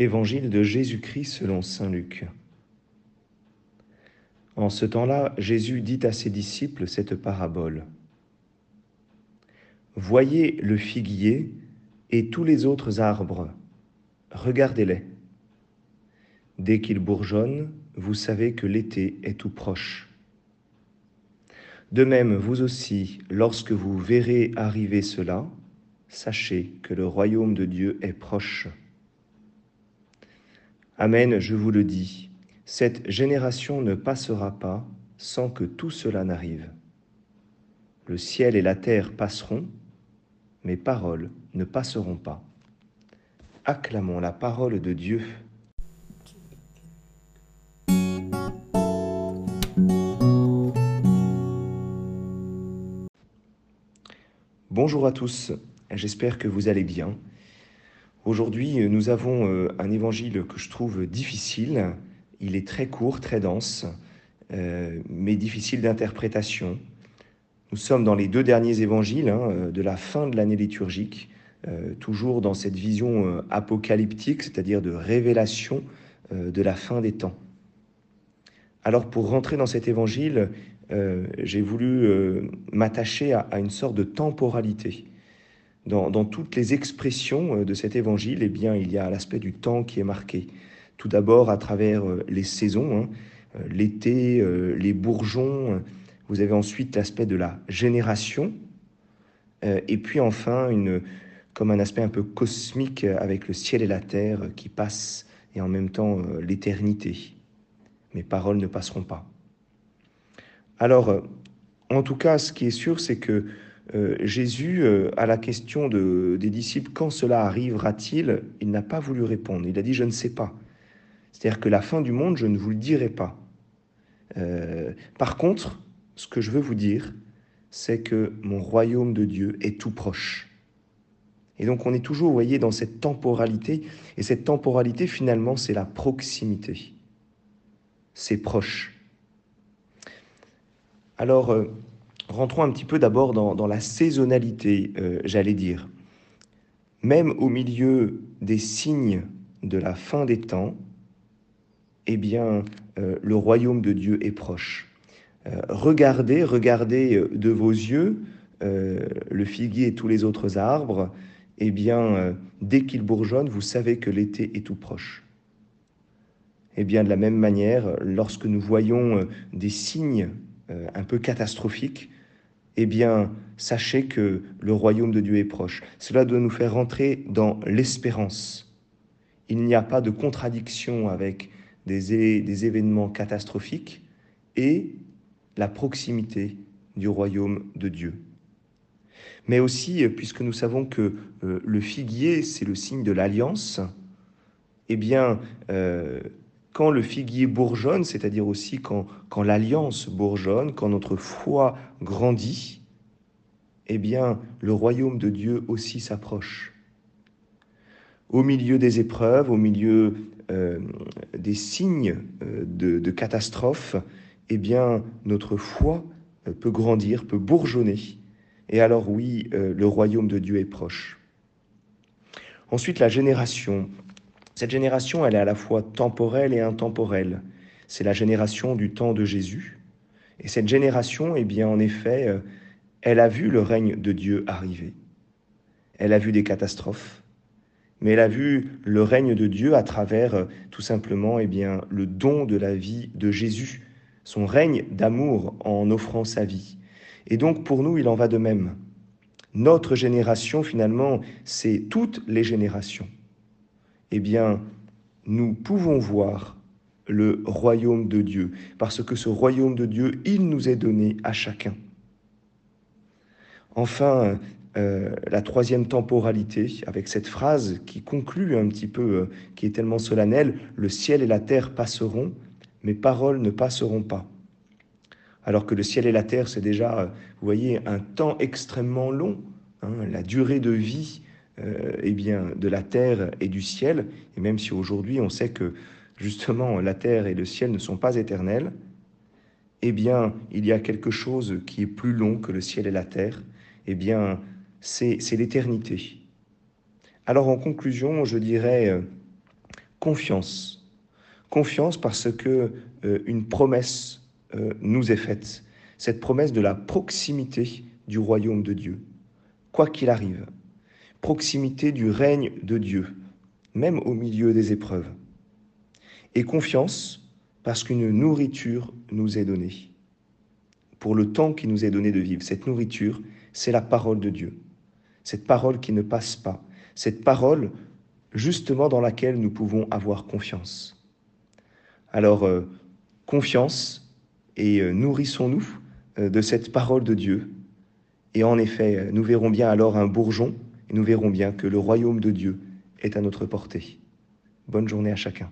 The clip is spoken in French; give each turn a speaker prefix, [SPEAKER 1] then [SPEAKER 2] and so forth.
[SPEAKER 1] Évangile de Jésus-Christ selon Saint Luc. En ce temps-là, Jésus dit à ses disciples cette parabole. Voyez le figuier et tous les autres arbres, regardez-les. Dès qu'ils bourgeonnent, vous savez que l'été est tout proche. De même, vous aussi, lorsque vous verrez arriver cela, sachez que le royaume de Dieu est proche. Amen, je vous le dis, cette génération ne passera pas sans que tout cela n'arrive. Le ciel et la terre passeront, mes paroles ne passeront pas. Acclamons la parole de Dieu. Bonjour à tous, j'espère que vous allez bien. Aujourd'hui, nous avons euh, un évangile que je trouve difficile. Il est très court, très dense, euh, mais difficile d'interprétation. Nous sommes dans les deux derniers évangiles hein, euh, de la fin de l'année liturgique, toujours dans cette vision apocalyptique, c'est-à-dire de révélation de la fin des temps. Alors pour rentrer dans cet évangile, j'ai voulu m'attacher à, une sorte de temporalité dans, toutes les expressions euh, de cet évangile, eh bien, il y a l'aspect du temps qui est marqué. Tout d'abord à travers euh, les saisons, hein, euh, l'été, les bourgeons. Vous avez ensuite l'aspect de la génération. et puis enfin, comme un aspect un peu cosmique avec le ciel et la terre qui passent et en même temps l'éternité. Mes paroles ne passeront pas. Alors, en tout cas, ce qui est sûr, c'est que euh, Jésus, euh, à la question des disciples, quand cela arrivera-t-il Il n'a pas voulu répondre. Il a dit, je ne sais pas. C'est-à-dire que la fin du monde, je ne vous le dirai pas. Euh, par contre, ce que je veux vous dire, c'est que mon royaume de Dieu est tout proche. Et donc on est toujours, vous voyez, dans cette temporalité. Et cette temporalité, finalement, c'est la proximité. C'est proche. Alors, rentrons un petit peu d'abord dans, la saisonnalité, euh, j'allais dire. Même au milieu des signes de la fin des temps, eh bien, euh, le royaume de Dieu est proche. Euh, regardez, regardez de vos yeux le figuier et tous les autres arbres. Eh bien, dès qu'ils bourgeonnent, vous savez que l'été est tout proche. Eh bien, de la même manière, lorsque nous voyons des signes un peu catastrophiques, eh bien, sachez que le royaume de Dieu est proche. Cela doit nous faire rentrer dans l'espérance. Il n'y a pas de contradiction avec des, événements catastrophiques et la proximité du royaume de Dieu. Mais aussi, puisque nous savons que euh, le figuier, c'est le signe de l'alliance, eh bien, euh, quand le figuier bourgeonne, c'est-à-dire aussi quand, l'alliance bourgeonne, quand notre foi grandit, eh bien, le royaume de Dieu aussi s'approche. Au milieu des épreuves, au milieu euh, des signes euh, de, de catastrophe, eh bien, notre foi euh, peut grandir, peut bourgeonner. Et alors oui, le royaume de Dieu est proche. Ensuite, la génération. Cette génération, elle est à la fois temporelle et intemporelle. C'est la génération du temps de Jésus. Et cette génération, eh bien, en effet, euh, elle a vu le règne de Dieu arriver. Elle a vu des catastrophes, mais elle a vu le règne de Dieu à travers euh, tout simplement eh bien, le don de la vie de Jésus, son règne d'amour en offrant sa vie. Et donc pour nous, il en va de même. Notre génération, finalement, c'est toutes les générations eh bien, nous pouvons voir le royaume de Dieu, parce que ce royaume de Dieu, il nous est donné à chacun. Enfin, euh, la troisième temporalité, avec cette phrase qui conclut un petit peu, euh, qui est tellement solennelle, le ciel et la terre passeront, mes paroles ne passeront pas. Alors que le ciel et la terre, c'est déjà, vous voyez, un temps extrêmement long, hein, la durée de vie euh, eh bien, de la terre et du ciel, et même si aujourd'hui on sait que justement la terre et le ciel ne sont pas éternels, eh bien, il y a quelque chose qui est plus long que le ciel et la terre, eh bien, c'est l'éternité. Alors en conclusion, je dirais, euh, confiance. Confiance parce que euh, une promesse nous est faite, cette promesse de la proximité du royaume de Dieu, quoi qu'il arrive, proximité du règne de Dieu, même au milieu des épreuves. Et confiance parce qu'une nourriture nous est donnée, pour le temps qui nous est donné de vivre. Cette nourriture, c'est la parole de Dieu, cette parole qui ne passe pas, cette parole justement dans laquelle nous pouvons avoir confiance. Alors, euh, confiance et euh, nourrissons-nous euh, de cette parole de Dieu. Et en effet, nous verrons bien alors un bourgeon et nous verrons bien que le royaume de Dieu est à notre portée. Bonne journée à chacun.